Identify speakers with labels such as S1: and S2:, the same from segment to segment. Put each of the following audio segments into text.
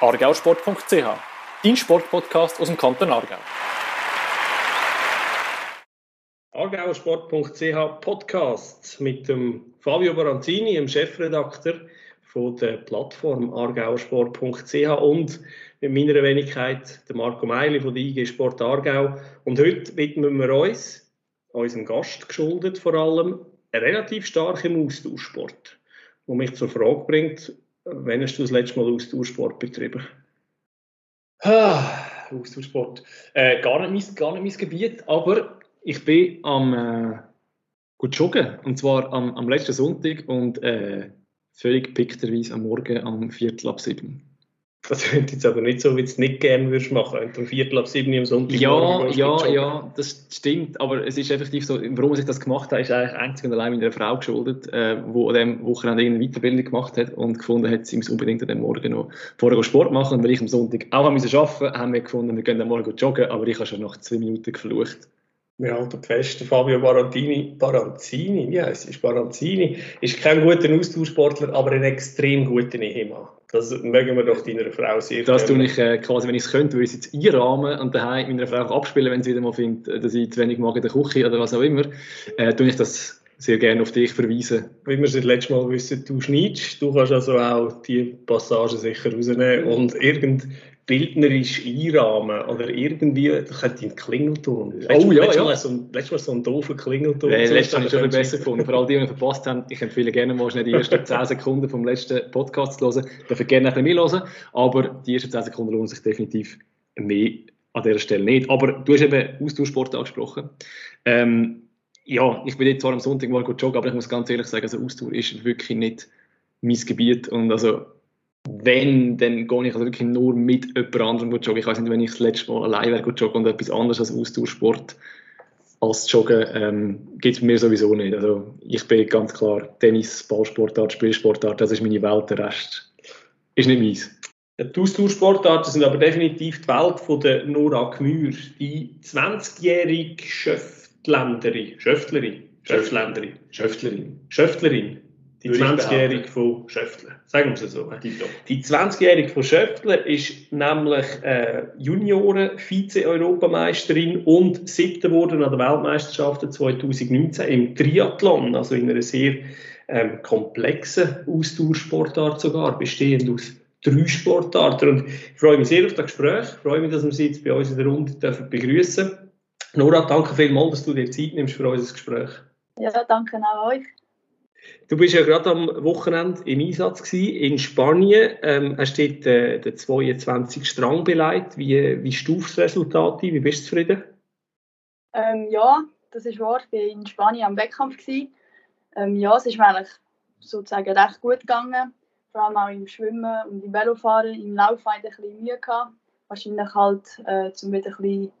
S1: argausport.ch, dein Sportpodcast aus dem Kanton Aargau.
S2: argausport.ch Podcast mit dem Fabio Baranzini, dem Chefredakteur von der Plattform argausport.ch und mit meiner Wenigkeit der Marco Meili von der IG Sport Aargau. Und heute widmen wir uns, unserem Gast geschuldet vor allem, relativ stark im Austauschsport. Wo mich zur Frage bringt, wann hast du das letzte Mal Austauschsport betrieben?
S1: Ah, Austauschsport. Äh, gar, nicht mein, gar nicht mein Gebiet, aber ich bin am äh, gut joggen. Und zwar am, am letzten Sonntag und äh, völlig pickterweise am Morgen am Viertel ab sieben.
S2: Das klingt jetzt aber nicht so, wie du es nicht gerne würdest machen, wenn du um Viertel ab sieben am Sonntag
S1: Ja, ja, ja, das stimmt, aber es ist effektiv so, warum ich das gemacht habe, ist eigentlich einzig und allein meiner Frau geschuldet, äh, wo an dem Wochenende irgendeine Weiterbildung gemacht hat und gefunden hat, sie muss unbedingt an dem Morgen noch vorher Sport machen. Und weil ich am Sonntag auch arbeiten musste, haben wir gefunden, wir gehen am Morgen joggen, aber ich habe schon nach zwei Minuten geflucht.
S2: Wir halten fest, Fabio Barantini, Baranzini, wie heißt es? Baranzini, ist kein guter Austauschsportler, aber ein extrem guter Ehemann. Das mögen wir doch deiner Frau sehr
S1: Das tue ich äh, quasi, wenn ich es könnte, würde ich es jetzt einrahmen und daheim meiner Frau abspielen, wenn sie wieder mal findet, dass ich zu wenig mag in der Küche oder was auch immer, äh, tue ich das sehr gerne auf dich verweisen.
S2: Wie wir es das letzte Mal wissen, du schneidest, du kannst also auch die Passage sicher rausnehmen und irgend bildnerisch einrahmen oder irgendwie, da könnte ein Klingelton.
S1: Oh ja, ja.
S2: Mal so ein, letztes Mal so ein doofer Klingelton.
S1: Ja, letztes habe ich schon viel besser gefunden. Vor allem die, die verpasst haben, ich empfehle gerne mal schnell die ersten 10 Sekunden vom letzten Podcast zu hören. Ich darf gerne ein bisschen hören, aber die ersten 10 Sekunden lohnen sich definitiv mehr an dieser Stelle nicht. Aber du hast eben Austauschsport angesprochen. Ähm, ja, ich bin jetzt zwar am Sonntag mal gut joggen, aber ich muss ganz ehrlich sagen, also Austausch ist wirklich nicht mein Gebiet und also wenn, dann gehe ich also wirklich nur mit jemand anderem joggen. Ich weiß nicht, wenn ich das letzte Mal allein wäre joggen und etwas anderes als Austauschsport als Joggen ähm, gibt es mir sowieso nicht. Also ich bin ganz klar Tennis, Ballsportart, Spielsportart, das ist meine Welt, der Rest ist nicht meins.
S2: Die Austauschsportarten sind aber definitiv die Welt von der Nora Gmür, die 20-jährige Schöftländerin, Schöftlerin, Schöftländerin, Schöftlerin, Schöftlerin, die 20-Jährige von Schöftler. Sagen wir es so. Die 20-Jährige von Schöftler ist nämlich äh, Junioren-Vize-Europameisterin und siebte geworden an der Weltmeisterschaft 2019 im Triathlon, also in einer sehr ähm, komplexen Austauschsportart sogar, bestehend aus drei Sportarten. Und ich freue mich sehr auf das Gespräch. Ich freue mich, dass wir Sie jetzt bei uns in der Runde begrüßen dürfen. Nora, danke vielmals, dass du dir Zeit nimmst für unser Gespräch.
S3: Ja, danke auch euch.
S2: Du bist ja gerade am Wochenende im Einsatz gewesen, in Spanien. Ähm, hast du dort äh, den 22 Strang beleidigt. Wie, wie stuft das Resultat ein? Wie bist du zufrieden?
S3: Ähm, ja, das ist wahr. Ich war in Spanien am Wettkampf. Ähm, ja, es ist mir eigentlich sozusagen recht gut gegangen. Vor allem auch im Schwimmen und im Velofahren. Im Laufen hatte ich ein bisschen Mühe. Gehabt. Wahrscheinlich halt, äh, zum wieder ein bisschen,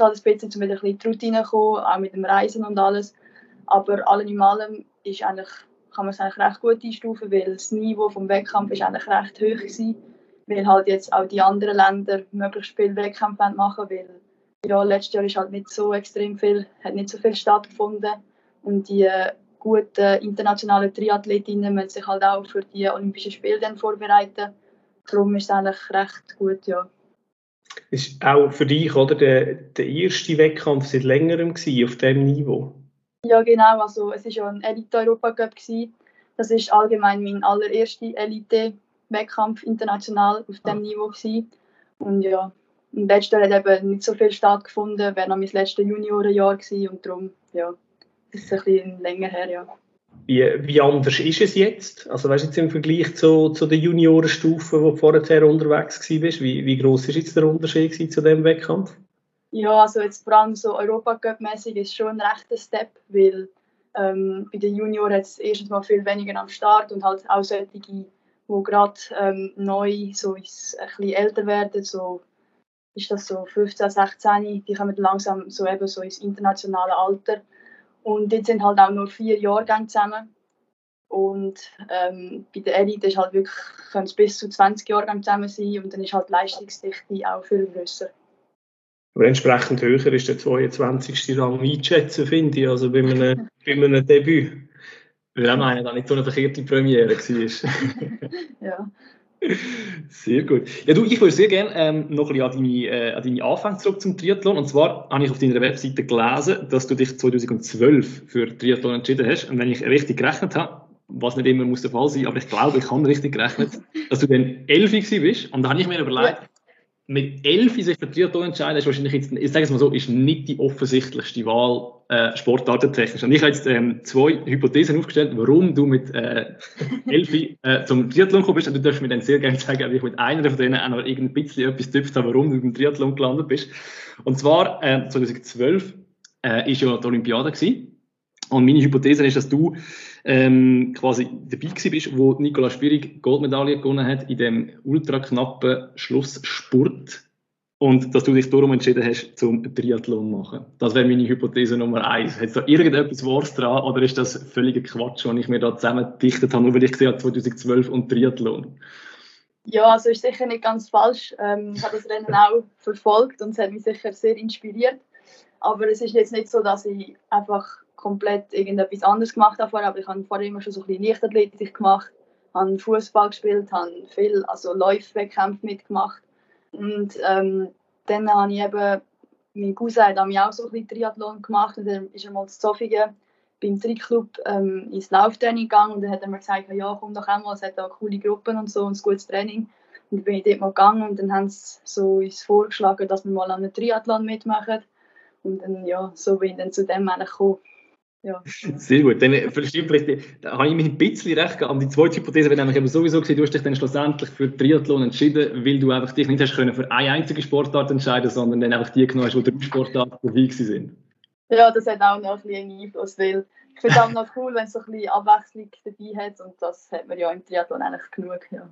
S3: halt ein bisschen, um wieder ein bisschen die Routine zu kommen, auch mit dem Reisen und alles. Aber allem in allem ist eigentlich, kann man es eigentlich recht gut einstufen, weil das Niveau vom Wettkampf ist eigentlich recht hoch gewesen, weil halt jetzt auch die anderen Länder möglichst viel Wettkämpfe machen weil ja, letztes Jahr ist halt nicht so extrem viel, hat nicht so viel stattgefunden und die äh, guten internationalen Triathletinnen müssen sich halt auch für die Olympischen Spiele dann vorbereiten. Darum ist es eigentlich recht gut, ja.
S2: Ist auch für dich oder der, der erste Wettkampf seit längerem auf diesem Niveau?
S3: Ja, genau. Also, es war ja ein Elite-Europa-Cup. Das ist allgemein mein allererster Elite-Wettkampf international auf diesem Niveau. Gewesen. Und ja, im letzten Jahr hat eben nicht so viel stattgefunden. Wäre noch mein letztes Juniorenjahr gewesen und darum, ja, ist es ein bisschen länger her, ja.
S2: Wie, wie anders ist es jetzt? Also weißt du jetzt im Vergleich zu, zu der Juniorenstufe, wo du vorher unterwegs warst, wie, wie groß ist jetzt der Unterschied zu dem Wettkampf?
S3: Ja, also jetzt vor allem so Europacup-mäßig ist schon ein rechter Step, weil ähm, bei den Junioren hat es erstens mal viel weniger am Start und halt auch solche, die gerade ähm, neu so ein bisschen älter werden, so ist das so 15, 16, die kommen langsam so eben so ins internationale Alter. Und jetzt sind halt auch nur vier Jahrgänge zusammen. Und ähm, bei der Elite ist halt wirklich, können es bis zu 20 Jahrgänge zusammen sein und dann ist halt die Leistungsdichte auch viel größer.
S2: Aber entsprechend höher ist der 22. Rang einzuschätzen, finde ich, also bei einem, bei einem Debüt.
S1: Weil auch meinen, dass nicht so eine verkehrte Premiere war.
S3: ja,
S1: Sehr gut. Ja, du, ich würde sehr gerne ähm, noch ein bisschen an deine, äh, an deine Anfänge zurück zum Triathlon. Und zwar habe ich auf deiner Webseite gelesen, dass du dich 2012 für Triathlon entschieden hast. Und wenn ich richtig gerechnet habe, was nicht immer muss der Fall sein, aber ich glaube, ich habe richtig gerechnet, dass du dann 11 bist. Und da habe ich mir überlegt, ja mit 11 sich für Triathlon entscheiden, ist wahrscheinlich jetzt, ich sage es mal so, ist nicht die offensichtlichste Wahl äh, sportartentechnisch. Und ich habe jetzt ähm, zwei Hypothesen aufgestellt, warum du mit äh, 11 äh, zum Triathlon gekommen bist. Und du darfst mir dann sehr gerne sagen, wie ich mit einer von denen auch noch ein bisschen etwas getüpft habe, warum du im Triathlon gelandet bist. Und zwar, äh, 2012 äh, ist ja die Olympiade gewesen. Und meine Hypothese ist, dass du ähm, quasi dabei bist, wo Nicola Spierig Goldmedaille gewonnen hat in dem ultra knappen Schlussspurt und dass du dich darum entschieden hast, zum Triathlon zu machen. Das wäre meine Hypothese Nummer eins. Hat da irgendetwas Wahres dran oder ist das völliger Quatsch, was ich mir da zusammengedichtet habe, nur weil ich gesehen habe 2012 und Triathlon?
S3: Ja, also ist sicher nicht ganz falsch. Ähm, ich habe das Rennen auch verfolgt und es hat mich sicher sehr inspiriert. Aber es ist jetzt nicht so, dass ich einfach komplett irgendetwas anderes gemacht habe aber ich habe vorher immer schon so ein bisschen Leichtathletik gemacht, habe Fußball gespielt, habe viel also Läufwettkämpfe mitgemacht. Und ähm, dann habe ich eben, mein Cousin hat mich auch so ein bisschen Triathlon gemacht und dann ist er mal zu Zofingen beim Trickclub ähm, ins Lauftraining gegangen und dann hat er mir gesagt, ja komm doch einmal, es hat da coole Gruppen und so und ein gutes Training. Und dann bin ich dort mal gegangen und dann haben sie so uns vorgeschlagen, dass wir mal an einem Triathlon mitmachen. Und dann, ja, so bin ich dann zu dem eigentlich gekommen. Ja.
S1: Sehr gut. Dann äh, vielleicht, da habe ich mir ein bisschen recht gehabt. Die zweite Hypothese wäre nämlich sowieso gesehen, du hast dich dann schlussendlich für Triathlon entschieden, weil du einfach dich nicht hast können für eine einzige Sportart entscheiden, sondern dann einfach die genommen hast, die drei Sportarten dabei sind.
S3: Ja, das hat auch noch ein bisschen Einfluss, weil ich finde es auch noch cool, wenn es so ein bisschen Abwechslung dabei hat und das hat man ja im Triathlon eigentlich genug. Ja.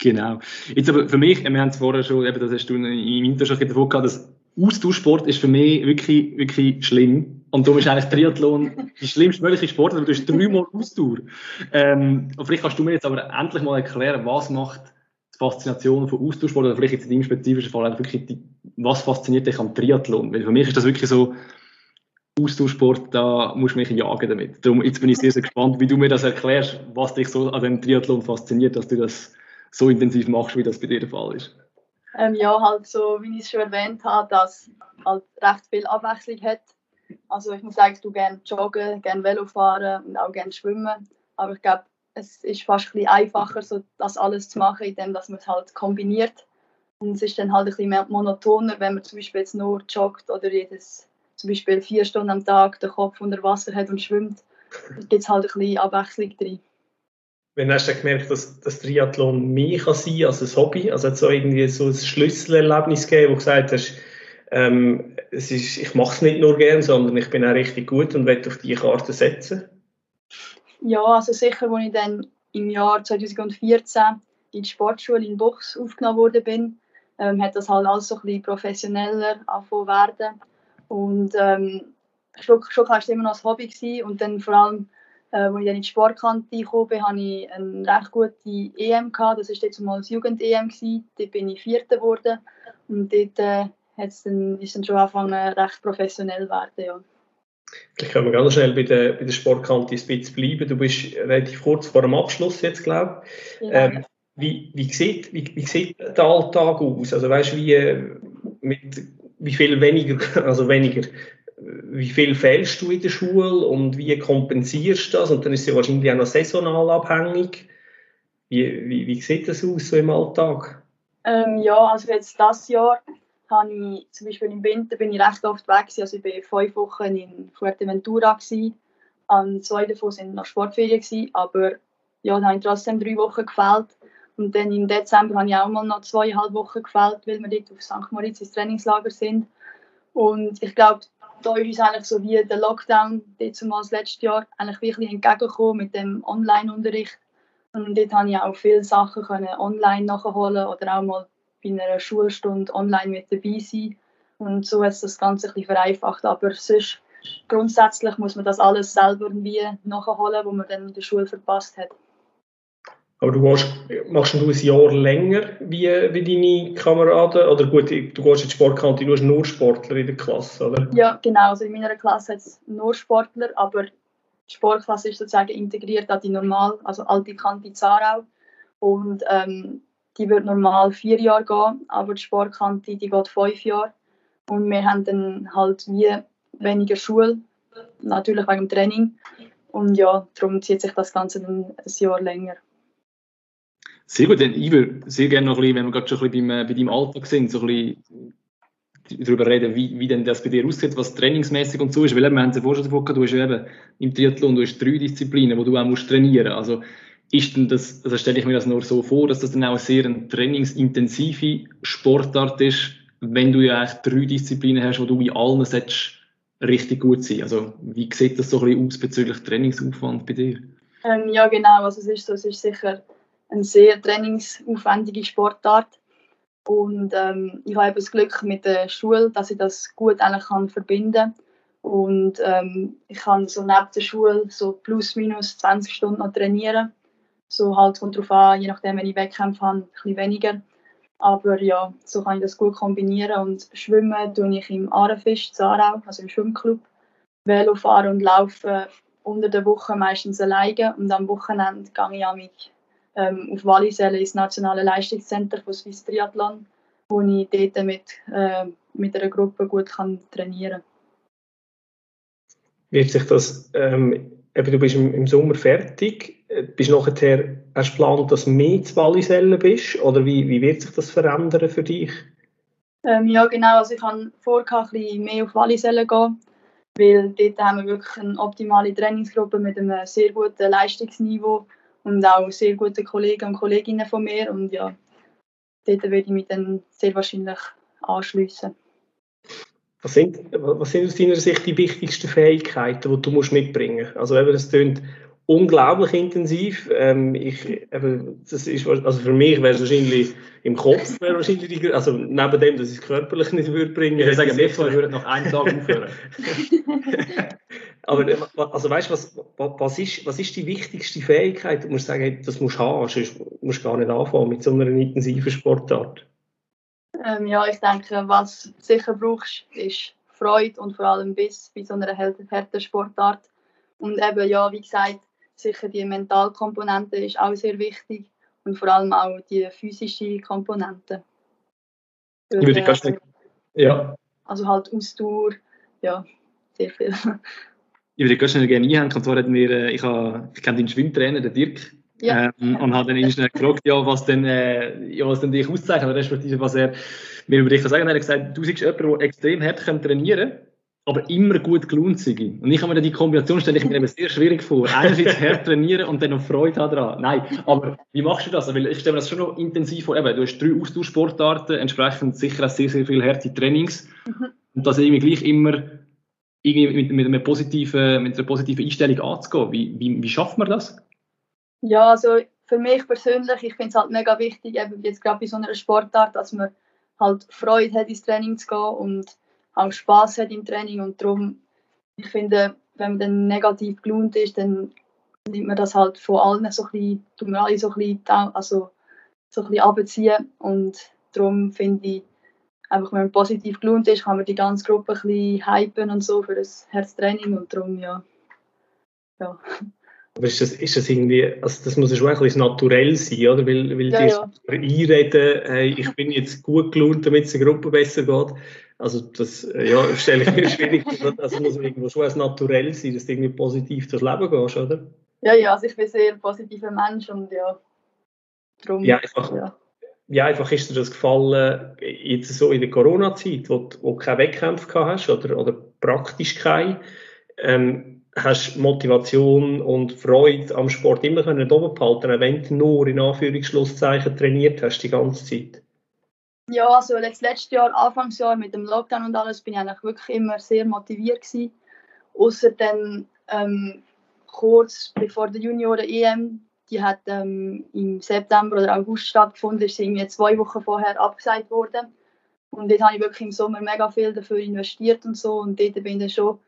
S1: Genau. Jetzt aber für mich, wir haben es vorher schon, eben, das hast du im Intro schon davon gehabt, dass Austauschsport ist für mich wirklich, wirklich schlimm. Und darum ist eigentlich Triathlon die schlimmste mögliche Sport, weil du hast dreimal Ausdauer. Ähm, und vielleicht kannst du mir jetzt aber endlich mal erklären, was macht die Faszination von Austauschsport, oder vielleicht jetzt in deinem spezifischen Fall wirklich die, was fasziniert dich am Triathlon? Weil für mich ist das wirklich so, Austauschsport, da musst du mich jagen damit. Darum, jetzt bin ich sehr, sehr gespannt, wie du mir das erklärst, was dich so an dem Triathlon fasziniert, dass du das so intensiv machst, wie das bei dir der Fall ist.
S3: Ähm, ja, halt so, wie ich es schon erwähnt habe, dass halt recht viel Abwechslung hat. Also ich muss sagen, ich gerne joggen, gerne Velo fahren und auch gerne schwimmen. Aber ich glaube, es ist fast ein bisschen einfacher, so das alles zu machen, indem man es halt kombiniert. Und es ist dann halt ein bisschen monotoner, wenn man zum Beispiel jetzt nur joggt oder jedes, zum Beispiel vier Stunden am Tag den Kopf unter Wasser hat und schwimmt. Da gibt es halt ein bisschen Abwechslung drin.
S2: Wann hast du gemerkt, dass das Triathlon mehr kann sein als ein Hobby? Also hat es so irgendwie so ein Schlüsselerlebnis gegeben, wo du gesagt hast, ähm, es ist, ich mache es nicht nur gern, sondern ich bin auch richtig gut und will auf diese Karte setzen?
S3: Ja, also sicher, als ich dann im Jahr 2014 in die Sportschule in Buchs aufgenommen worden bin, ähm, hat das halt alles so ein bisschen professioneller angefangen werden. Und ähm, schon, schon war es immer noch ein Hobby gewesen. und dann vor allem äh, als ich dann in die Sportkante gekommen bin, hatte ich eine recht gute EM. Gehabt. Das war jetzt mal das Jugend-EM. Dort bin ich Vierte geworden. Und dort äh, hat's dann, ist dann schon angefangen, recht professionell zu werden. Ja.
S2: Vielleicht können wir ganz schnell bei der, bei der Sportkante ein bisschen bleiben. Du bist relativ kurz vor dem Abschluss jetzt, glaube ich. Ja. Ähm, wie, wie, sieht, wie, wie sieht der Alltag aus? Also weißt wie, äh, mit, wie viel weniger, also weniger wie viel fehlst du in der Schule und wie kompensierst du das? Und dann ist es ja wahrscheinlich auch noch saisonal abhängig. Wie, wie, wie sieht das aus so im Alltag?
S3: Ähm, ja, also jetzt das Jahr habe ich zum Beispiel im Winter bin ich recht oft weg gewesen. Also ich war fünf Wochen in Fuerteventura gewesen. An zwei davon sind noch Sportferien gewesen, aber ja, da habe ich trotzdem drei Wochen gefällt. Und dann im Dezember habe ich auch mal noch zweieinhalb Wochen gefällt, weil wir dort auf St. Moritz ins Trainingslager sind. Und ich glaube, da ist uns eigentlich so wie der Lockdown, das letzte Jahr, eigentlich wirklich entgegengekommen mit dem Online-Unterricht. Und dort konnte ich auch viele Sachen können online nachholen oder auch mal bei einer Schulstunde online mit dabei sein. Und so hat es das Ganze ein bisschen vereinfacht. Aber sonst, grundsätzlich muss man das alles selber irgendwie nachholen, was man dann in der Schule verpasst hat.
S2: Aber du gehst, machst du ein Jahr länger wie, wie deine Kameraden? Oder gut, du gehst in die Sportkante, du hast nur Sportler in der Klasse, oder?
S3: Ja, genau. Also in meiner Klasse hat es nur Sportler, aber die Sportklasse ist sozusagen integriert an die normal, also alte Kante Zarau. Und ähm, die wird normal vier Jahre gehen, aber die Sportkante, die geht fünf Jahre. Und wir haben dann halt wie weniger Schule, natürlich wegen dem Training. Und ja, darum zieht sich das Ganze dann ein Jahr länger.
S1: Sehr gut, denn ich würde sehr gerne noch ein bisschen, wenn wir gerade schon ein bisschen beim, bei deinem Alltag sind, so ein bisschen darüber reden, wie, wie denn das bei dir aussieht, was trainingsmäßig und so ist. Weil wir haben es ja vorher schon davon gehabt, du hast eben im Triathlon du hast drei Disziplinen, wo du auch musst trainieren musst. Also ist denn das, also stelle ich mir das nur so vor, dass das dann auch sehr eine trainingsintensive Sportart ist, wenn du ja eigentlich drei Disziplinen hast, wo du in allen solltest richtig gut sein. Also wie sieht das so ein bisschen aus bezüglich Trainingsaufwand bei dir?
S3: Ähm, ja genau, also es ist so, es ist sicher eine sehr trainingsaufwendige Sportart und ähm, ich habe das Glück mit der Schule, dass ich das gut eigentlich kann verbinden und ähm, ich kann so neben der Schule so plus minus 20 Stunden noch trainieren. So halt kommt darauf an, je nachdem, wenn ich Wettkämpfe habe, ein bisschen weniger. Aber ja, so kann ich das gut kombinieren. Und schwimmen tue ich im Arenfisch, Zarau, also im Schwimmclub. Velo fahren und laufen unter der Woche meistens alleine. Und am Wochenende gehe ich mit, ähm, auf Walliselle ins Nationale Leistungszentrum von Swiss Triathlon, wo ich dort mit, äh, mit einer Gruppe gut kann trainieren kann.
S2: Wird sich das ähm, eben, du bist im, im Sommer fertig, bist nachher, hast du geplant, dass du mehr zu Wallisellen bist, oder wie, wie wird sich das verändern für dich?
S3: Ähm, ja, genau, also ich habe vor, ein bisschen mehr auf Wallisellen zu gehen, weil dort haben wir wirklich eine optimale Trainingsgruppe mit einem sehr guten Leistungsniveau und auch sehr gute Kollegen und Kolleginnen von mir und ja, dort werde ich mich dann sehr wahrscheinlich anschliessen.
S2: Was sind, was sind aus deiner Sicht die wichtigsten Fähigkeiten, die du musst mitbringen musst? Also eben, das klingt unglaublich intensiv. Ähm, ich, eben, das ist, also für mich wäre es wahrscheinlich im Kopf, wäre wahrscheinlich die, also neben dem, dass ich es körperlich nicht würde bringen. Ich
S1: würde sagen, wir würden nach einem Tag aufhören.
S2: Aber also weißt, was, was, ist, was ist die wichtigste Fähigkeit? Du musst sagen, das musst du haben, sonst musst du gar nicht anfangen mit so einer intensiven Sportart.
S3: Ähm, ja, ich denke, was du sicher brauchst, ist Freude und vor allem Biss bei so einer harten Sportart. Und eben, ja, wie gesagt, sicher die Mentalkomponente ist auch sehr wichtig und vor allem auch die physische Komponente.
S1: Für, Würde ich ganz ja.
S3: Also halt Ausdauer, ja, sehr viel.
S1: Ich würde ganz schnell gerne einhängen. Und zwar hat mir, äh, ich, habe, ich kenne deinen Schwimmtrainer, den Dirk, ja. Ähm, und dann ihn schnell gefragt, ja, was denn, äh, ja, was denn dich auszeichnet, respektive was er mir über dich sagen hat. Er hat gesagt, du bist jemand, der extrem hart trainieren kann, aber immer gut gelohnt sei. Und ich habe mir die Kombination stelle ich mir eben sehr schwierig vor. Einerseits hart trainieren und dann noch Freude haben daran. Nein, aber wie machst du das? Weil ich stelle mir das schon noch intensiv vor. Eben, du hast drei Austauschsportarten, entsprechend sicher auch sehr, sehr viele harte Trainings. Mhm. Und das irgendwie gleich immer irgendwie mit, mit, einer positiven, mit einer positiven Einstellung anzugehen. Wie, wie, wie schafft man das?
S3: Ja, also für mich persönlich, ich finde es halt mega wichtig, eben jetzt gerade bei so einer Sportart, dass man halt Freude hat, ins Training zu gehen und auch Spaß hat im Training und darum, ich finde, wenn man dann negativ gelohnt ist, dann nimmt man das halt von allen so ein bisschen, tut man alle so ein bisschen, also so ein bisschen abziehen und darum finde ich, einfach wenn man positiv gelohnt ist, kann man die ganze Gruppe ein bisschen hypen und so für das Herztraining und darum, ja. ja.
S2: Aber ist das, ist das irgendwie, also das muss schon ein bisschen naturell sein, oder? Weil, weil ja, die ja. einreden, hey, ich bin jetzt gut gelohnt, damit es der Gruppe besser geht. Also das ja, stelle ich mir schwierig vor. Also muss irgendwo schon als naturell sein, dass du irgendwie positiv durchs Leben gehst, oder?
S3: Ja, ja, also ich bin sehr ein positiver Mensch und ja,
S2: darum. Ja, einfach, ja. ja, einfach ist dir das gefallen, jetzt so in der Corona-Zeit, wo, wo du keine Wettkämpfe gehabt hast oder, oder praktisch keine. Ähm, hast Motivation und Freude am Sport immer können oben behalten, wenn du nur in Anführungsschlusszeichen trainiert hast die ganze Zeit?
S3: Ja, also letztes Jahr, Anfangsjahr mit dem Lockdown und alles, bin ich eigentlich wirklich immer sehr motiviert gewesen. Außer dann ähm, kurz bevor der Junioren EM, die hat ähm, im September oder August stattgefunden, ist irgendwie zwei Wochen vorher abgesagt worden. Und dort habe ich wirklich im Sommer mega viel dafür investiert und so. Und dort bin ich schon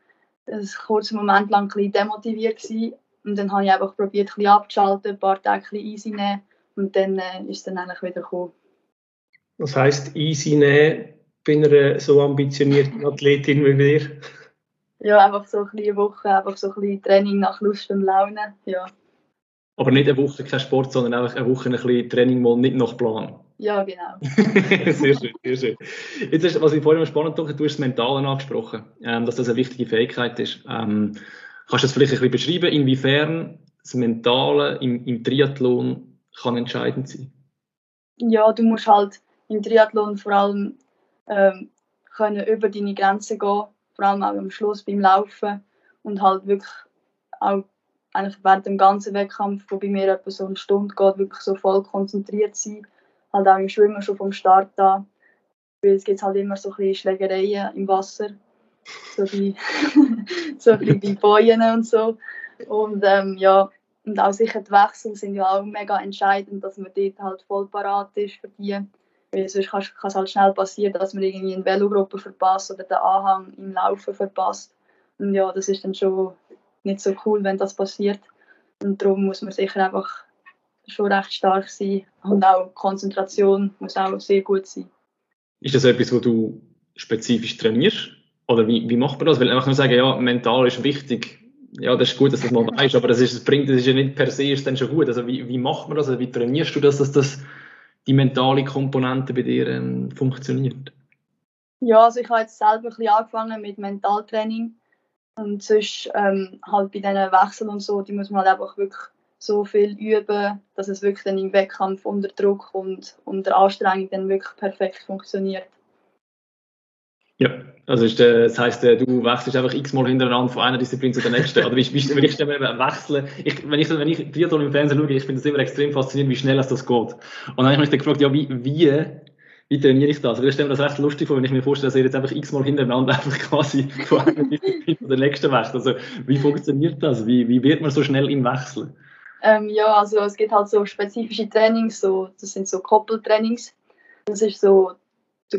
S3: ein kurzer Moment lang ein bisschen demotiviert gewesen. Und dann habe ich einfach probiert, ein bisschen abzuschalten, ein paar Tage ein easy nehmen und dann äh, ist es dann eigentlich wieder gekommen.
S2: Was heisst easy nehmen bei einer so ambitionierten Athletin wie dir?
S3: Ja, einfach so ein bisschen Woche, einfach so ein bisschen Training nach Lust und Laune, ja.
S1: Aber nicht eine Woche kein Sport, sondern einfach eine Woche ein bisschen Training mal nicht nach Plan.
S3: Ja, genau.
S1: sehr schön, sehr schön. Jetzt ist, was ich vorhin spannend fand, du hast das Mentale angesprochen, ähm, dass das eine wichtige Fähigkeit ist. Ähm, kannst du das vielleicht ein bisschen beschreiben, inwiefern das Mentale im, im Triathlon kann entscheidend sein?
S3: Ja, du musst halt im Triathlon vor allem ähm, können über deine Grenzen gehen, vor allem auch am Schluss beim Laufen und halt wirklich auch eigentlich während dem ganzen Wettkampf, wo bei mir etwa so eine Stunde geht, wirklich so voll konzentriert sein halt auch im Schwimmen schon vom Start an. Weil es gibt halt immer so ein bisschen Schlägereien im Wasser. So wie, so bei Bojen und so. Und ähm, ja, und auch sicher die Wechsel sind ja auch mega entscheidend, dass man dort halt voll parat ist für die. Weil sonst kann es halt schnell passieren, dass man irgendwie eine Velogruppe verpasst oder den Anhang im Laufen verpasst. Und ja, das ist dann schon nicht so cool, wenn das passiert. Und darum muss man sicher einfach schon recht stark sein und auch Konzentration muss auch sehr gut sein.
S1: Ist das etwas, wo du spezifisch trainierst? Oder wie, wie macht man das? Weil einfach nur sagen, ja, mental ist wichtig. Ja, das ist gut, dass du das mal weißt, aber das, ist, das bringt, das ist ja nicht per se ist dann schon gut. Also wie, wie macht man das? Also wie trainierst du das, dass das die mentale Komponente bei dir ähm, funktioniert?
S3: Ja, also ich habe jetzt selber ein angefangen mit Mentaltraining und sonst ähm, halt bei diesen Wechseln und so, die muss man halt einfach wirklich so viel üben, dass es wirklich dann im Wettkampf unter Druck und unter Anstrengung dann wirklich perfekt funktioniert.
S1: Ja, also ist, äh, das heißt, du wechselst einfach x-mal hintereinander von einer Disziplin zu der nächsten. Oder wie, wenn ich stelle wechseln, ich, wenn ich, wenn ich Triathlon im Fernsehen schaue, ich finde das immer extrem faszinierend, wie schnell das geht. Und dann habe ich mich dann gefragt, ja, wie, wie, wie trainiere ich das? Aber ich stelle mir das recht lustig vor, wenn ich mir vorstelle, dass ihr jetzt einfach x-mal hintereinander einfach quasi von einer Disziplin zu der nächsten wechselt. Also, wie funktioniert das? Wie, wie wird man so schnell im Wechseln?
S3: Ähm, ja, also es gibt halt so spezifische Trainings, so, das sind so Koppeltrainings. Das ist so,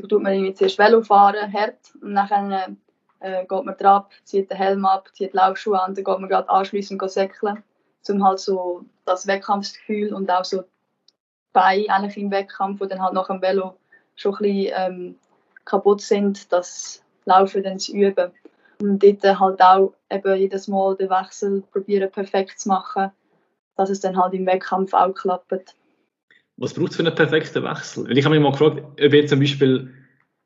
S3: tut man irgendwie zuerst Velo fahren, hart, und dann äh, geht man drauf, zieht den Helm ab, zieht die Laufschuhe an, dann geht man gerade anschliessend säckeln, um halt so das Wettkampfsgefühl und auch so bei eigentlich im Wettkampf, wo dann halt nach dem Velo schon ein bisschen ähm, kaputt sind, das Laufen dann zu üben. Und dort halt auch eben jedes Mal den Wechsel probieren perfekt zu machen dass es dann halt im Wettkampf auch klappt.
S1: Was braucht es für einen perfekten Wechsel? Weil ich habe mich mal gefragt, ob ihr zum Beispiel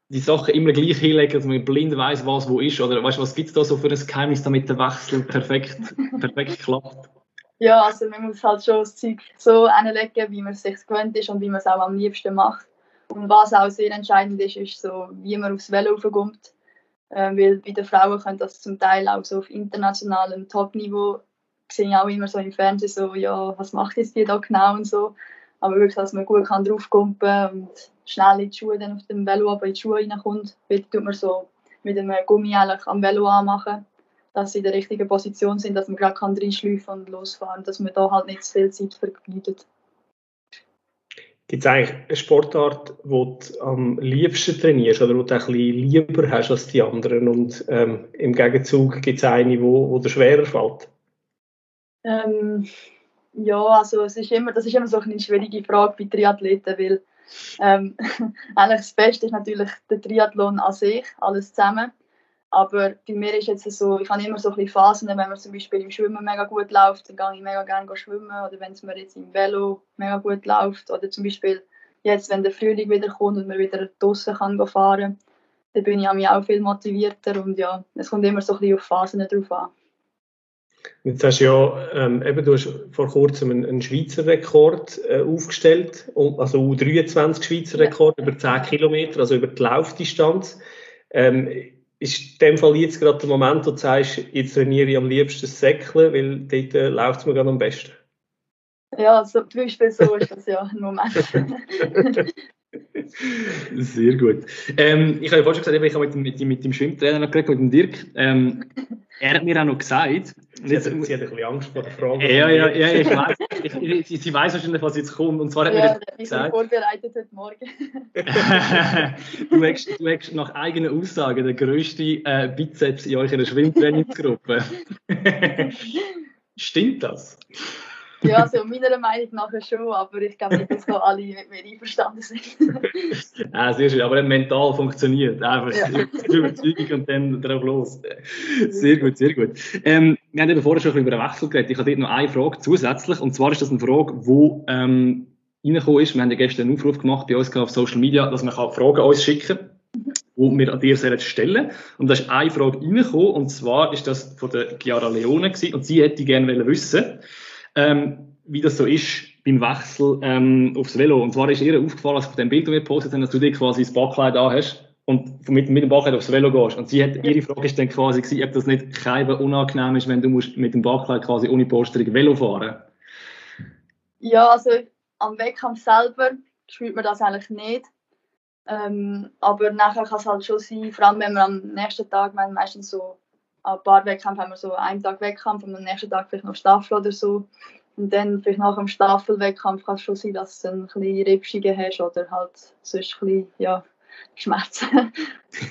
S1: die Sachen immer gleich hinlegen, dass man blind weiß, was wo ist, oder weißt, was gibt es da so für ein Geheimnis, damit der Wechsel perfekt, perfekt klappt?
S3: Ja, also man muss halt schon das Zeug so anlegen, wie man es sich gewöhnt ist und wie man es auch am liebsten macht. Und was auch sehr entscheidend ist, ist so, wie man aufs Velo kommt. Äh, weil bei den Frauen können das zum Teil auch so auf internationalem Top-Niveau sehe ich auch immer so im Fernsehen so, ja, was macht jetzt die da genau und so. Aber wirklich, dass man gut kann draufkumpen und schnell in die Schuhe dann auf dem Velo aber in die Schuhe reinkommt. Weil tut man so mit einem Gummi eigentlich am Velo anmachen, dass sie in der richtigen Position sind, dass man gerade kann reinschleifen und losfahren, dass man da halt nicht zu viel Zeit vergeudet.
S2: Gibt es eigentlich eine Sportart, die du am liebsten trainierst oder die du ein bisschen lieber hast als die anderen und ähm, im Gegenzug gibt es eine, wo, wo dir schwerer fällt?
S3: Ähm, ja, also es ist immer, das ist immer so eine schwierige Frage bei Triathleten, weil ähm, eigentlich das Beste ist natürlich der Triathlon an sich, alles zusammen. Aber bei mir ist jetzt so, ich habe immer so ein bisschen Phasen, wenn man zum Beispiel im Schwimmen mega gut läuft, dann gehe ich mega gerne schwimmen. Oder wenn es mir jetzt im Velo mega gut läuft. Oder zum Beispiel jetzt, wenn der Frühling wieder kommt und man wieder draußen kann fahren dann bin ich auch viel motivierter. Und ja, es kommt immer so ein bisschen auf Phasen drauf an.
S2: Jetzt hast du ja, ähm, eben, du hast vor kurzem einen, einen Schweizer Rekord äh, aufgestellt, also U23 Schweizer Rekord ja. über 10 Kilometer, also über die Laufdistanz. Ähm, ist in dem Fall jetzt gerade der Moment, wo du sagst, jetzt trainiere ich am liebsten Säckeln, weil dort äh, läuft es mir gerade am besten?
S3: Ja, so, zum Beispiel so ist das ja im Moment.
S1: Sehr gut. Ähm, ich habe ja vorhin schon gesagt, ich habe mit, mit, mit dem Schwimmtrainer noch geredet, mit dem Dirk. Ähm, er hat mir auch noch gesagt.
S2: Sie, jetzt, hat, sie hat ein bisschen Angst vor der Frage.
S1: Ja, ja, ja, ich weiß. Ich, ich, sie weiß wahrscheinlich, was jetzt kommt. Und zwar hat
S3: ja, mir gesagt. vorbereitet heute Morgen.
S1: du, hast, du hast nach eigenen Aussagen den grössten äh, Bizeps in eurer Schwimmtrainingsgruppe. Stimmt das?
S3: Ja, so meiner Meinung nach schon, aber ich glaube nicht, dass alle mit mir einverstanden sind.
S1: ah, sehr schön, aber mental funktioniert. Einfach ja. Überzeugung und dann drauf los. Sehr gut, sehr gut. Ähm, wir haben eben vorher schon ein bisschen über den Wechsel geredet. Ich habe dort noch eine Frage zusätzlich, und zwar ist das eine Frage, die ähm, reingekommen ist. Wir haben ja gestern einen Aufruf gemacht bei uns auf Social Media, dass man Fragen uns schicken kann die wir an dir stellen Und da ist eine Frage reingekommen, und zwar ist das von der Chiara Leone gewesen, und sie hätte gerne wissen, ähm, wie das so ist beim Wechsel ähm, aufs Velo. Und zwar ist ihr aufgefallen, als auf dem Bild, gepostet haben, dass du dir quasi das Backkleid an hast und mit, mit dem Backkleid aufs Velo gehst. Und sie hat, ihre Frage ist dann quasi gewesen, ob das nicht kein unangenehm ist, wenn du musst mit dem Backkleid quasi ohne Posterung Velo fahren
S3: Ja, also am Wettkampf selber spürt man das eigentlich nicht. Ähm, aber nachher kann es halt schon sein, vor allem wenn wir am nächsten Tag, meistens so ein paar Wettkämpfe haben wir so einen Tag Wettkampf und am nächsten Tag vielleicht noch Staffel oder so. Und dann vielleicht nach dem Staffelwettkampf kann es schon sein, dass du ein bisschen Ripschungen hast oder halt sonst ein bisschen, ja, Schmerzen.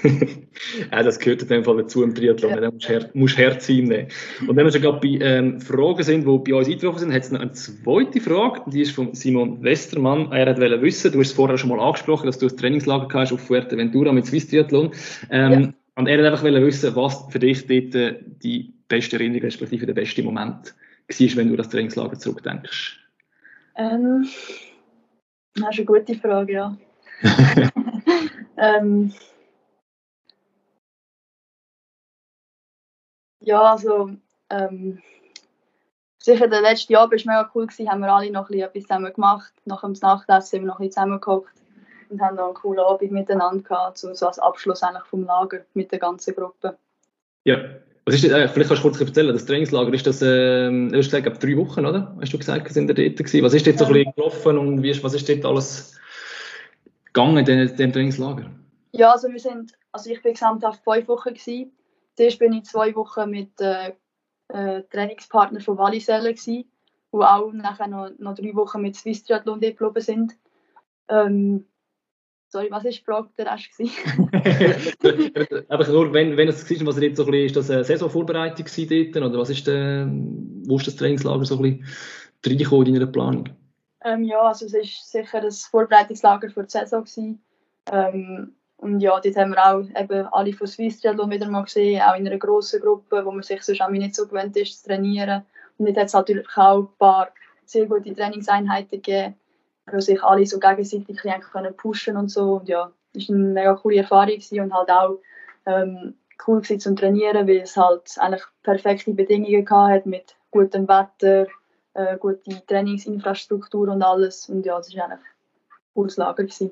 S1: ja, das gehört in dem Fall dazu im Triathlon. Ja. Da musst du, her musst Herz hinnehmen. Und wenn wir schon gerade bei ähm, Fragen sind, die bei uns eingetroffen sind, hat es noch eine zweite Frage. Die ist von Simon Westermann. Er wollte wissen, du hast es vorher schon mal angesprochen, dass du ein Trainingslager hast auf Fuerteventura mit Swiss Triathlon. Ähm, ja. Und er wollte einfach wissen, was für dich dort äh, die beste Erinnerung, respektive der beste Moment war, wenn du das Trainingslager zurückdenkst.
S3: Ähm, das ist eine gute Frage, ja. ähm, ja, also ähm, sicher der letzte Jahr war mega cool gewesen, haben wir alle noch etwas zusammen gemacht. Nach dem Nachtessen sind wir noch ein bisschen zusammengehockt und haben noch einen coolen Abend miteinander gehabt, so, als Abschluss eigentlich vom Lager mit der ganzen Gruppe.
S1: Ja, was ist das, äh, vielleicht kannst du kurz erzählen, das Trainingslager, ist das, äh, du hast gesagt, drei Wochen, oder? Hast du gesagt, sind ihr dort gewesen? Was ist dort so ein bisschen gelaufen und wie ist, was ist dort alles gegangen in dem Trainingslager?
S3: Ja, also wir sind, also ich bin gesamthaft fünf Wochen gewesen. Zuerst bin ich zwei Wochen mit äh, äh, Trainingspartner von Walliselle gewesen, wo auch nachher noch, noch drei Wochen mit Swiss Triathlon geblieben sind. Ähm, sorry, was war die Frage der Rest?
S1: Einfach nur, wenn, wenn es war, was jetzt so ein bisschen, ist das eine Saisonvorbereitung dort, oder was ist der, wo ist das Trainingslager so ein bisschen reingekommen in deiner Planung?
S3: Ähm, ja, also es war sicher ein Vorbereitungslager für die Saison. Ähm, und ja, dort haben wir auch eben alle von Swiss Triathlon wieder mal gesehen, auch in einer grossen Gruppe, wo man sich sonst auch nicht so gewöhnt ist zu trainieren. Und dort hat es natürlich auch ein paar sehr gute Trainingseinheiten gegeben, wo sich alle so gegenseitig können pushen und so. Und ja, das war eine mega coole Erfahrung und halt auch ähm, cool zum Trainieren, weil es halt eigentlich perfekte Bedingungen hatte mit gutem Wetter, äh, gute Trainingsinfrastruktur und alles. Und ja, es war eigentlich ein cooles Lager. Gewesen.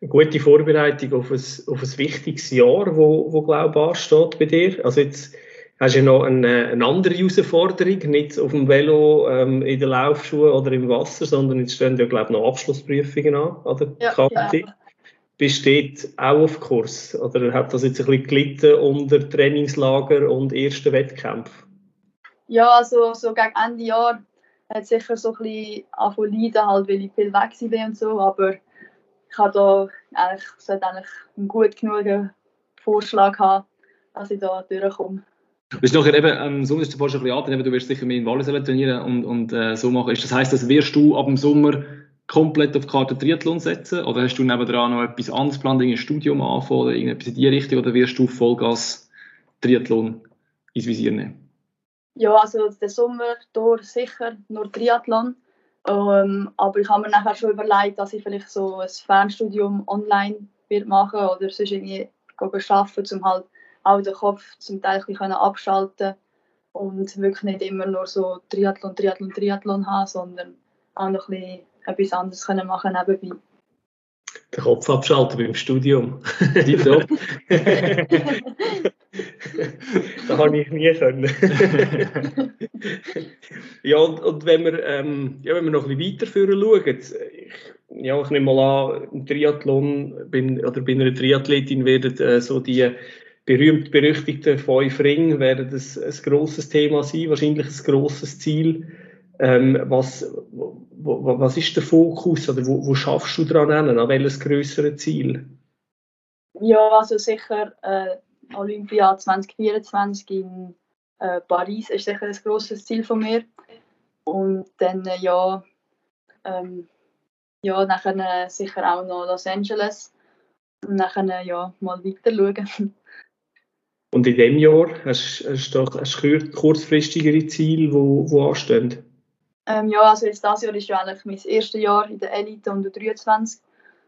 S2: Eine gute Vorbereitung auf ein, auf ein wichtiges Jahr, wo, wo glaube ich steht bei dir. Also jetzt hast du ja noch eine, eine andere Herausforderung, nicht auf dem Velo, ähm, in den Laufschuhen oder im Wasser, sondern jetzt stehen ja glaube ich noch Abschlussprüfungen an, oder? Ja, KT. Ja. Bist du dort auch auf Kurs? Oder hat das jetzt ein bisschen gelitten unter Trainingslager und ersten Wettkämpfen?
S3: Ja, also so gegen Ende Jahr hat sicher so ein bisschen angefangen halt, weil ich viel weg war und so, aber ich habe da eigentlich, sollte eigentlich einen gut genug Vorschlag haben, dass ich da durchkomme.
S1: Das ist eben, ähm, so ist der schon ein du wirst sicher mehr in Wallis trainieren und, und äh, so machen. das heisst, das wirst du ab dem Sommer komplett auf die Karte Triathlon setzen? Oder hast du nebenan noch etwas anderes geplant, ein Studium anfangen oder irgendetwas in die Richtung? Oder wirst du Vollgas Triathlon ins Visier nehmen?
S3: Ja, also der Sommer durch sicher nur Triathlon. Ähm, aber ich habe mir nachher schon überlegt, dass ich vielleicht so ein Fernstudium online wird machen oder sonst irgendwie arbeiten, um halt auch den Kopf zum Teil ein bisschen abschalten und wirklich nicht immer nur so Triathlon, Triathlon, Triathlon haben, sondern auch noch ein bisschen etwas anderes können machen nebenbei
S2: den Kopf abschalten beim Studium. das habe ich nie können. ja, und, und, wenn, wir, ähm, ja, wenn wir noch ein bisschen weiterführen schauen, ich, ja, ich nehme mal an, im Triathlon bin, oder bei einer Triathletin werden äh, so die berühmt-berüchtigten fünf Ringe werden das ein grosses Thema sein, wahrscheinlich ein grosses Ziel. Ähm, was, was ist der Fokus oder wo, wo schaffst du daran an? An welches größere Ziel?
S3: Ja, also sicher äh, Olympia 2024 in äh, Paris ist sicher ein grosses Ziel von mir. Und dann, äh, ja, ähm, ja, nachher äh, sicher auch noch Los Angeles. Und nachher, äh, ja, mal weiter schauen.
S2: Und in diesem Jahr hast, du hast kurzfristigere Ziele, die, die anstehen?
S3: Ähm, ja, also jetzt dieses Jahr ist ja eigentlich mein erstes Jahr in der Elite und der 23.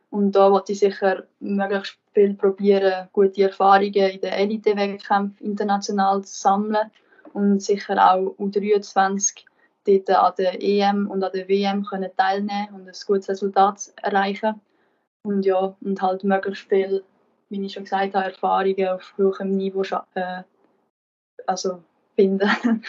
S3: Und da wollte ich sicher möglichst viel probieren, gute Erfahrungen in den Elite-Wettkämpfen international zu sammeln und sicher auch U23 dort an der EM und an der WM können teilnehmen und ein gutes Resultat erreichen. Und ja, und halt möglichst viel, wie ich schon gesagt habe, Erfahrungen auf hohem Niveau äh, also finden.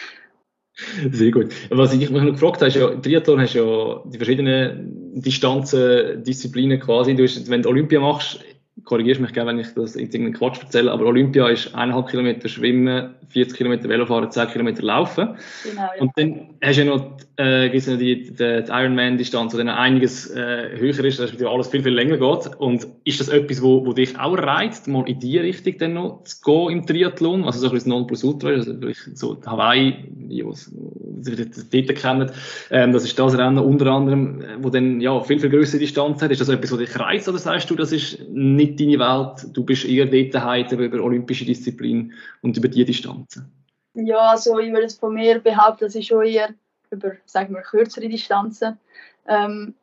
S1: Sehr gut. Was ich mich noch gefragt habe, ist ja, Triathlon hast ja die verschiedenen Distanzen, Disziplinen quasi. Du hast, wenn du Olympia machst, korrigierst mich gerne, wenn ich das jetzt irgendeinen Quatsch erzähle, aber Olympia ist eineinhalb Kilometer Schwimmen, 40 Kilometer Velofahren, 10 Kilometer Laufen. Genau, ja. Und dann hast du ja noch, äh, gibt's noch die, die, die Ironman-Distanz, die dann einiges äh, höher ist, respektive alles viel, viel länger geht. Und ist das etwas, wo, wo dich auch reizt, mal in die Richtung dann noch zu gehen im Triathlon? Also so ein bisschen Non-Plus-Ultra, also so Hawaii, die dort kennen, ähm, das ist das Rennen unter anderem, wo dann ja viel, viel größere Distanz hat. Ist das etwas, was dich reizt oder sagst du, das ist nicht deine Welt, du bist eher dort über olympische Disziplin und über die Distanzen?
S3: Ja, also ich würde es von mir behaupten, dass ich schon eher über, sagen wir, kürzere Distanzen ähm,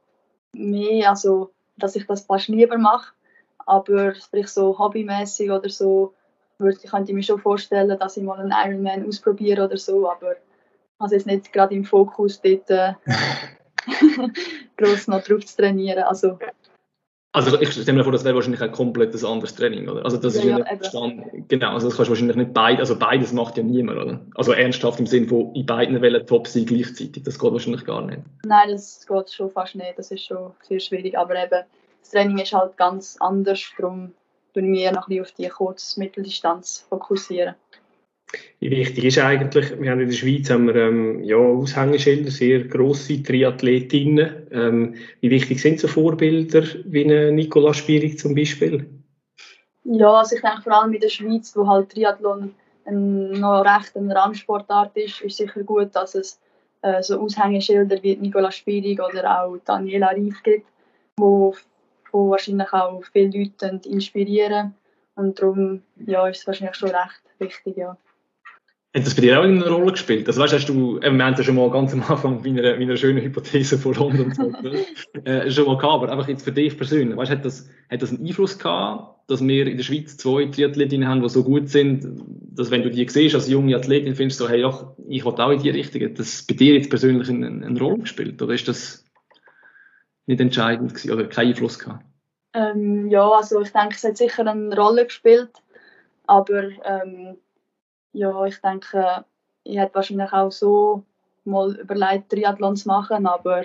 S3: mehr, also dass ich das fast lieber mache, aber sprich so hobbymäßig oder so, würde, könnte ich mir schon vorstellen, dass ich mal einen Ironman ausprobiere oder so, aber also jetzt nicht gerade im Fokus dort äh, groß noch drauf zu trainieren. Also
S1: also ich stelle mir vor, das wäre wahrscheinlich ein komplett anderes Training, oder? Also das ja, ist ja, Stand, genau, also das kannst du wahrscheinlich nicht beide, also beides macht ja niemand, oder? Also ernsthaft im Sinne von in beiden Wellen top sein gleichzeitig, das geht wahrscheinlich gar nicht.
S3: Nein, das geht schon fast nicht, das ist schon sehr schwierig, aber eben das Training ist halt ganz anders, darum tun wir noch ein bisschen auf die Kurz-Mitteldistanz fokussieren.
S2: Wie wichtig ist eigentlich, wir haben in der Schweiz haben wir, ähm, ja, Aushängeschilder, sehr grosse Triathletinnen. Ähm, wie wichtig sind so Vorbilder wie eine Nicola Spierig zum Beispiel?
S3: Ja, also ich denke vor allem in der Schweiz, wo halt Triathlon ein, noch recht eine Randsportart ist, ist sicher gut, dass es äh, so Aushängeschilder wie Nicola Spierig oder auch Daniela Rief gibt, wo, wo wahrscheinlich auch viele Leute inspirieren und darum ja, ist es wahrscheinlich schon recht wichtig, ja.
S1: Hat das bei dir auch eine Rolle gespielt? Also weißt, hast du, wir haben ja schon mal ganz am Anfang meiner, meiner schönen Hypothese von London so, äh, schon mal gehabt, aber einfach jetzt für dich persönlich, weißt, hat das, hat das einen Einfluss gehabt, dass wir in der Schweiz zwei Triathletinnen haben, die so gut sind, dass wenn du die siehst als junge Athletin, findest du so, hey, doch, ich will auch in die Richtung. Hat das bei dir jetzt persönlich eine, eine Rolle gespielt? Oder ist das nicht entscheidend gewesen, oder keinen Einfluss gehabt?
S3: Ähm, ja, also ich denke, es hat sicher eine Rolle gespielt, aber ähm, ja, ich denke, ich hätte wahrscheinlich auch so mal überlegt, Triathlon zu machen, aber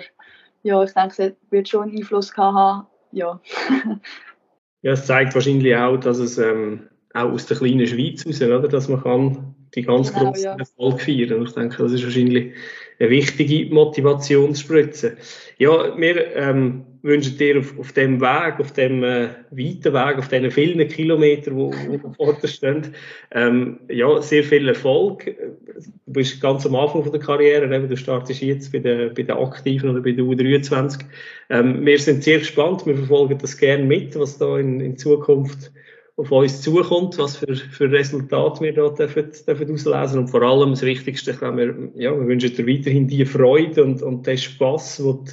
S3: ja, ich denke, es wird schon einen Einfluss haben. Ja.
S2: ja, es zeigt wahrscheinlich auch, dass es ähm, auch aus der kleinen Schweiz raus, oder, dass man kann die ganz genau, großen ja. Erfolg feiern. Und ich denke, das ist wahrscheinlich eine wichtige Motivationsspritze. Ja, wir ähm, wünschen dir auf, auf dem Weg, auf dem äh, weiten Weg, auf diesen vielen Kilometern, wo vor dir stehen, ähm, ja, sehr viel Erfolg. Du bist ganz am Anfang von der Karriere, eben, du startest jetzt bei den, bei den Aktiven oder bei der U23. Ähm, wir sind sehr gespannt, wir verfolgen das gerne mit, was da in, in Zukunft auf uns zukommt, was für, für Resultate wir da dürfen, dürfen auslesen und vor allem das Wichtigste, wir, ja, wir wünschen dir weiterhin die Freude und, und den Spass, den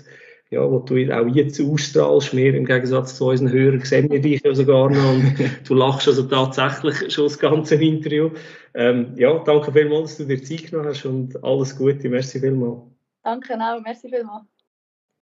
S2: ja, wo du auch jetzt ausstrahlst. Wir im Gegensatz zu unseren Hörern sehen wir dich ja sogar noch und du lachst also tatsächlich schon das ganze Interview. Ähm, ja, danke vielmals, dass du dir Zeit genommen hast und alles Gute. Merci vielmals.
S3: Danke auch, merci vielmals.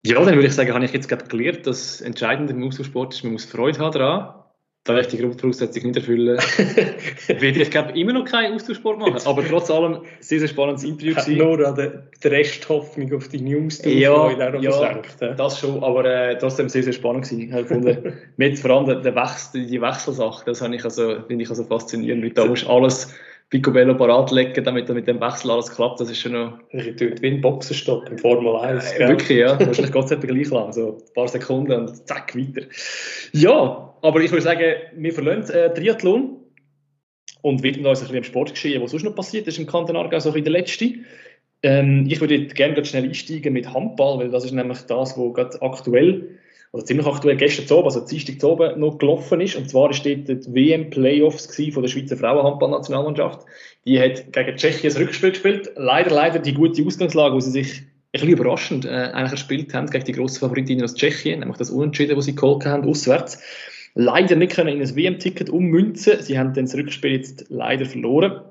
S1: Ja, dann würde ich sagen, habe ich jetzt gerade gelernt, dass entscheidend im Ausdauersport ist, man muss Freude haben daran da ich die Grundvoraussetzung nicht erfüllen, werde ich glaube immer noch keinen Austauschsport machen. Aber trotz allem sehr, sehr spannendes Interview
S2: gewesen. Nur an der, der Resthoffnung auf die News,
S1: die ja, ja, versenkt, das schon, aber äh, trotzdem sehr, sehr spannend gewesen. Ich habe mit vor allem der, der Wechsel, die Wechselsache, das habe ich also, finde ich also faszinierend, weil da musst alles Picobello parat legen, damit mit dem Wechsel alles klappt. Das ist schon noch.
S2: Ich tue wie ein Boxenstopp im Formel 1.
S1: Äh, wirklich, ja. Wahrscheinlich Gott sei Dank gleich lang. So ein paar Sekunden und zack, weiter. Ja, aber ich würde sagen, wir verlassen äh, Triathlon und widmen uns ein bisschen dem Sport geschehen, was sonst noch passiert ist im Kanton Aargau, so in der letzten. Ähm, ich würde gerne schnell einsteigen mit Handball, weil das ist nämlich das, was gerade aktuell, also ziemlich aktuell gestern zu oben, also Dienstag oben noch gelaufen ist. Und zwar ist dort die WM-Playoffs von der Schweizer Frauenhandballnationalmannschaft. Die hat gegen Tschechien das Rückspiel gespielt. Leider, leider die gute Ausgangslage, wo sie sich ein bisschen überraschend äh, eigentlich gespielt haben gegen die grosse Favoritin aus Tschechien, nämlich das Unentschieden, das sie geholt haben, auswärts. Leider nicht können in ein WM-Ticket ummünzen. Sie haben dann das Rückspiel jetzt leider verloren.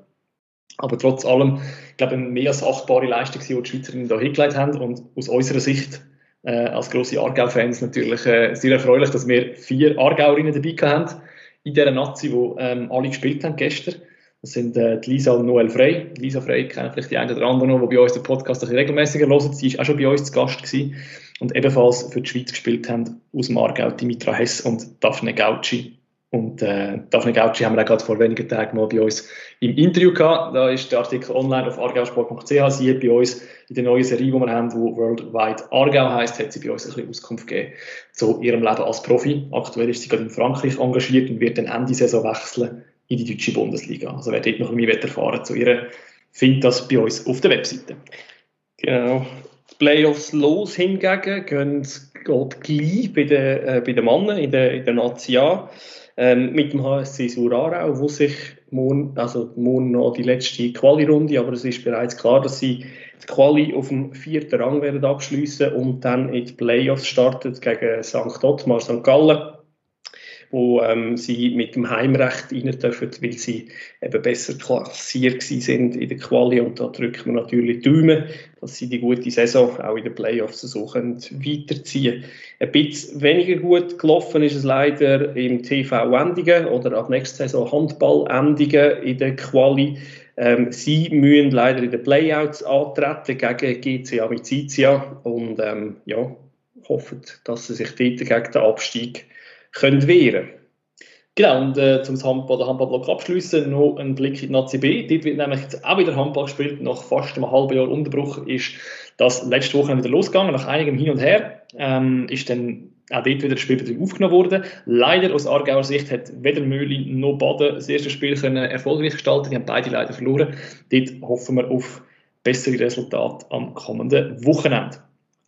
S1: Aber trotz allem, ich glaube, eine mehr als achtbare Leistung, die die Schweizerinnen da hingelegt haben. Und aus unserer Sicht, äh, als grosse Aargau-Fans, natürlich äh, sehr erfreulich, dass wir vier Aargauerinnen dabei haben in dieser Nazi, die ähm, alle gespielt haben gestern. Das sind äh, die Lisa und Noel Frey. Lisa Frey kennen vielleicht die einen oder anderen noch, die bei uns den Podcast ein regelmäßiger hören. Sie war auch schon bei uns zu Gast gewesen. Und ebenfalls für die Schweiz gespielt haben aus Margau Dimitra Hess und Daphne Gauci. Und äh, Daphne Gauci haben wir auch gerade vor wenigen Tagen mal bei uns im Interview gehabt. Da ist der Artikel online auf argausport.ch. Sie hat bei uns in der neuen Serie, die wir haben, die Worldwide Argau heißt, hat sie bei uns ein bisschen Auskunft gegeben zu ihrem Leben als Profi. Aktuell ist sie gerade in Frankreich engagiert und wird dann Ende Saison wechseln in die deutsche Bundesliga. Also wer dort noch mehr erfahren zu ihr, findet das bei uns auf der Webseite.
S2: Genau. Die Playoffs los hingegen gehen, geht gleich bei den, äh, bei den Männern in der, in der Nazi ähm, mit dem HSC Surarau, wo sich morgen, also morgen noch die letzte Quali-Runde, aber es ist bereits klar, dass sie die Quali auf dem vierten Rang werden abschließen und dann in die Playoffs startet gegen St. Ottmar, St. Gallen wo ähm, sie mit dem Heimrecht rein dürfen, weil sie eben besser klassiert sind in der Quali und da drücken wir natürlich die Daumen, dass sie die gute Saison auch in den Playoffs so können Ein bisschen weniger gut gelaufen ist es leider im TV Endingen oder ab nächster Saison Handball Endingen in der Quali. Ähm, sie müssen leider in den Playouts antreten gegen GCA Amicizia und ähm, ja, hoffen, dass sie sich dort gegen den Abstieg können wehren
S1: Genau, und äh, zum Handball, den Handballblock abschließen, noch ein Blick in die Nazi B. Dort wird nämlich jetzt auch wieder Handball gespielt. Nach fast einem halben Jahr Unterbruch ist das letzte Woche wieder losgegangen. Nach einigem Hin und Her ähm, ist dann auch dort wieder der Spielbetrieb aufgenommen worden. Leider aus Aargauer Sicht hat weder Mühli noch Baden das erste Spiel können erfolgreich gestalten. Die haben beide leider verloren. Dort hoffen wir auf bessere Resultate am kommenden Wochenende.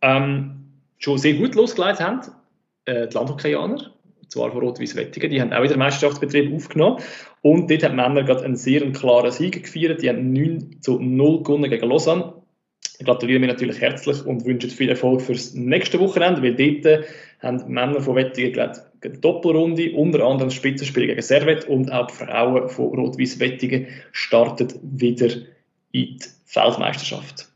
S1: Ähm, schon sehr gut losgeleitet haben äh, die Landhockeyaner zwar von Rot-Weiß Wettigen, die haben auch wieder den Meisterschaftsbetrieb aufgenommen. Und dort haben die Männer gerade einen sehr klaren Sieg gefeiert. Die haben 9 zu 0 gewonnen gegen Lausanne. Ich gratuliere mir natürlich herzlich und wünsche viel Erfolg fürs nächste Wochenende, weil dort haben die Männer von Wettigen eine Doppelrunde, unter anderem das Spitzenspiel gegen Servet und auch die Frauen von Rot-Weiß Wettigen starten wieder in die Feldmeisterschaft.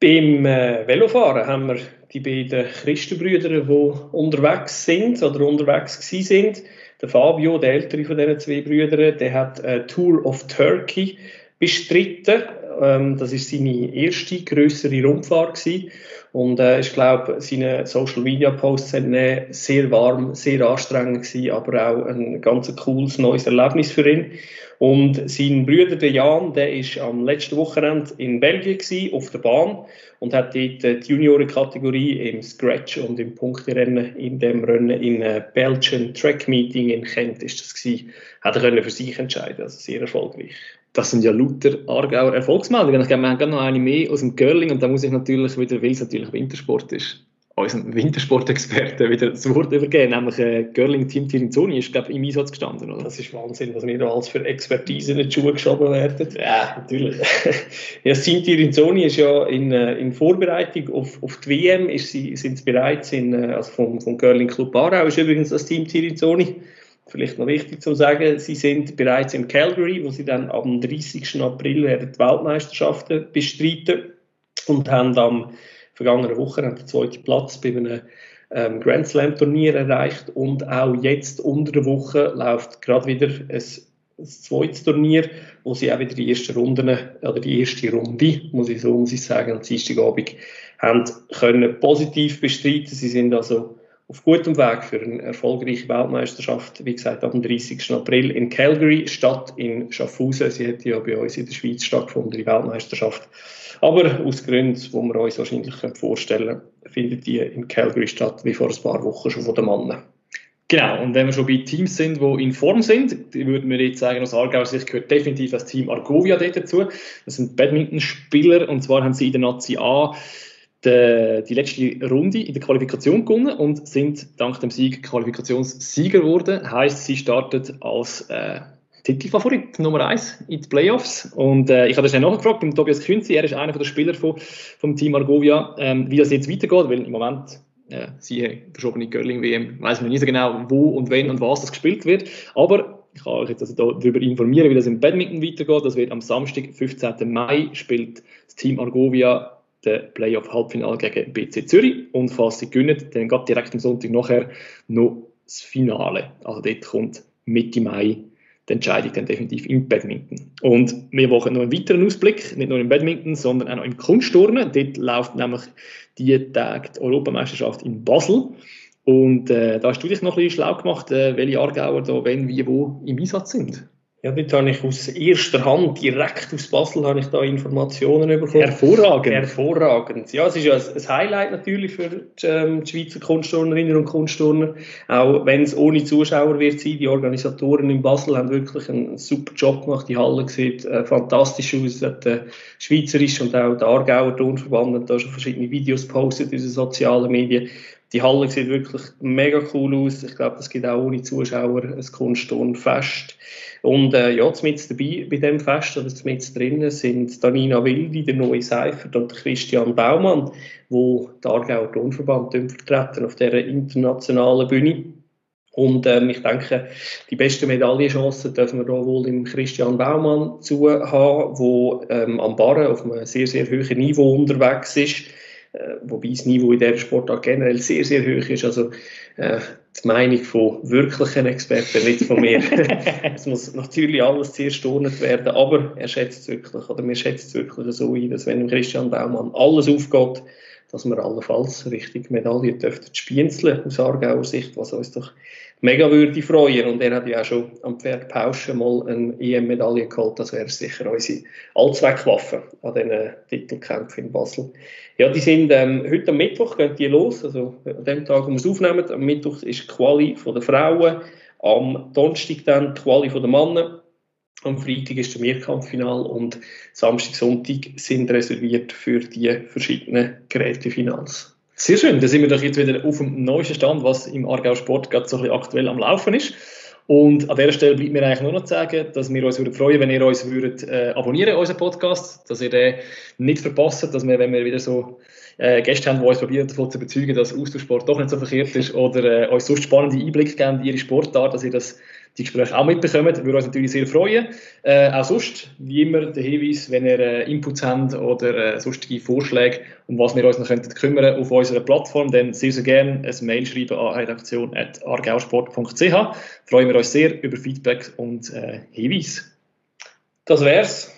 S2: Beim äh, Velofahren haben wir die beiden Christenbrüder, die unterwegs sind oder unterwegs sind. Der Fabio, der ältere von diesen zwei Brüdern, der hat eine Tour of Turkey bestritten. Ähm, das ist seine erste größere Rundfahrt gewesen. Und äh, ich glaube, seine Social Media Posts waren sehr warm, sehr anstrengend gewesen, aber auch ein ganz cooles neues Erlebnis für ihn. Und sein Bruder, der Jan, der ist am letzten Wochenende in Belgien gewesen, auf der Bahn und hat dort die Juniorenkategorie im Scratch und im Punkterennen in dem Rennen in äh, Belgian Track Meeting in Kent ist das gewesen, hat er können für sich entscheiden, also sehr erfolgreich.
S1: Das sind ja lauter Aargauer Erfolgsmeldungen. Ich glaube, wir haben noch eine mehr aus dem Curling und da muss ich natürlich wieder, weil es natürlich Wintersport ist, unseren Wintersportexperten wieder das Wort übergeben, nämlich äh, Görling Team Tirinzoni ist, glaube ich, im Einsatz gestanden, oder?
S2: Das ist Wahnsinn, was mir da alles für Expertise in die Schuhe geschoben werden.
S1: Ja, natürlich.
S2: ja, das Team Tirinzoni ist ja in, äh, in Vorbereitung auf, auf die WM, ist sie, sind sie bereits in, äh, also vom, vom Görling Club Aarau ist übrigens das Team Tirinzoni. Vielleicht noch wichtig zu sagen, sie sind bereits in Calgary, wo sie dann am 30. April werden die Weltmeisterschaften bestreiten und haben am vergangenen Woche den zweiten Platz bei einem ähm, Grand Slam Turnier erreicht und auch jetzt unter der Woche läuft gerade wieder ein, ein zweites Turnier, wo sie auch wieder die ersten Runden oder die erste Runde, muss ich so muss ich sagen, am Dienstagabend haben können positiv bestreiten. Sie sind also auf gutem Weg für eine erfolgreiche Weltmeisterschaft. Wie gesagt, am 30. April in Calgary, statt in Schaffhausen. Sie hätte ja bei uns in der Schweiz stattgefunden, die Weltmeisterschaft. Aber aus Gründen, die wir uns wahrscheinlich vorstellen können, findet die in Calgary statt, wie vor ein paar Wochen schon von den Mannen.
S1: Genau, und wenn wir schon bei Teams sind, die in Form sind, würden wir jetzt sagen, aus Aargauer Sicht gehört definitiv das Team Argovia dazu. Das sind Badmintonspieler und zwar haben sie in der Nazi A die, die letzte Runde in der Qualifikation gewonnen und sind dank dem Sieg Qualifikationssieger geworden. Heißt, sie startet als äh, Titelfavorit Nummer 1 in die Playoffs. Und äh, ich habe das schnell nachgefragt beim Tobias Künzi, er ist einer der Spieler von, vom Team Argovia, ähm, wie das jetzt weitergeht, weil im Moment äh, siehe verschobene Curling-WM, weiß man nicht so genau, wo und wenn und was das gespielt wird. Aber ich kann euch jetzt also darüber informieren, wie das im Badminton weitergeht. Das wird am Samstag, 15. Mai, spielt das Team Argovia den Playoff-Halbfinale gegen BC Zürich. Und falls sie gewinnen, dann geht direkt am Sonntag nachher noch das Finale. Also dort kommt Mitte Mai die Entscheidung dann definitiv im Badminton. Und wir machen noch einen weiteren Ausblick, nicht nur im Badminton, sondern auch noch im Kunstturnen. Dort läuft nämlich die Tag die Europameisterschaft in Basel. Und äh, da hast du dich noch ein bisschen schlau gemacht, äh, welche Aargauer da wenn, wie, wo im Einsatz sind.
S2: Ja, dort habe ich aus erster Hand, direkt aus Basel, habe ich da Informationen bekommen.
S1: Hervorragend.
S2: Hervorragend. Ja, es ist ja ein Highlight natürlich für die, ähm, Schweizer Kunstturnerinnen und Kunstturner. Auch wenn es ohne Zuschauer wird sein. Die Organisatoren in Basel haben wirklich einen super Job gemacht. Die Halle sieht äh, fantastisch aus. Der Schweizerische und auch der Aargauer Turnverband haben da schon verschiedene Videos gepostet in den sozialen Medien. Die Halle sieht wirklich mega cool aus. Ich glaube, das gibt auch ohne Zuschauer ein Kunstturnfest. Und äh, ja, mit dabei bei dem Fest, oder mit drinnen, sind Danina Wildi, der neue Seifert und Christian Baumann, wo der Aargauer Turnverband vertreten auf dieser internationalen Bühne. Und ähm, ich denke, die besten Medaillenchancen dürfen wir da wohl im Christian Baumann zu haben, der ähm, am Barren auf einem sehr, sehr hohen Niveau unterwegs ist. Äh, wobei das Niveau in dieser Sportart generell sehr, sehr hoch ist. Also äh, die Meinung von wirklichen Experten, nicht von mir. es muss natürlich alles sehr stornet werden, aber er schätzt es wirklich, oder wir schätzen es wirklich so ein, dass wenn Christian Baumann alles aufgeht, dass wir allenfalls richtig Medaillen dürften spienzeln aus Aargauer Sicht, was uns doch mega würde freuen. Und er hat ja auch schon am Pferd Pauschen mal eine EM-Medaille geholt. Das wäre sicher unsere Allzweckwaffe an diesen Titelkämpfen in Basel. Ja, die sind ähm, heute am Mittwoch, gehen die los. Also an dem Tag, wo wir es aufnehmen. Am Mittwoch ist die Quali von den Frauen. Am Donnerstag dann die Quali von den Männern. Am Freitag ist der Mehrkampffinal und Samstag, Sonntag sind reserviert für die verschiedenen Gerätefinals.
S1: Sehr schön, da sind wir doch jetzt wieder auf dem neuesten Stand, was im Aargau Sport gerade so ein bisschen aktuell am Laufen ist. Und an dieser Stelle bleibt mir eigentlich nur noch zu sagen, dass wir uns würden freuen, wenn ihr uns würdet, äh, abonnieren, unseren Podcast, dass ihr den nicht verpasst, dass wir, wenn wir wieder so äh, Gäste haben, die uns probieren davon zu überzeugen, dass Austauschsport doch nicht so verkehrt ist oder äh, uns sonst spannende Einblicke geben in ihre Sportart, dass ihr das die Gespräche auch mitbekommen. Würde uns natürlich sehr freuen. Äh, auch sonst, wie immer, der Hinweis, wenn ihr äh, Inputs habt oder äh, sonstige Vorschläge, um was wir uns noch könnten kümmern auf unserer Plattform, dann sehr, sehr gerne ein Mail schreiben an redaktion.argausport.ch. Freuen wir uns sehr über Feedback und äh, Hinweise.
S2: Das wär's.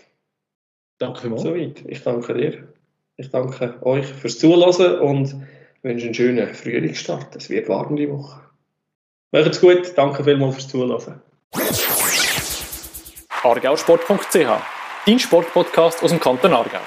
S1: Danke vielmals.
S2: Soweit. Ich danke dir. Ich danke euch fürs Zuhören und wünsche einen schönen Frühlingsstart. Es wird warm die Woche. Macht's gut, danke vielmals fürs Zuhören.
S1: argausport.ch, dein Sportpodcast aus dem Kanton Aargau.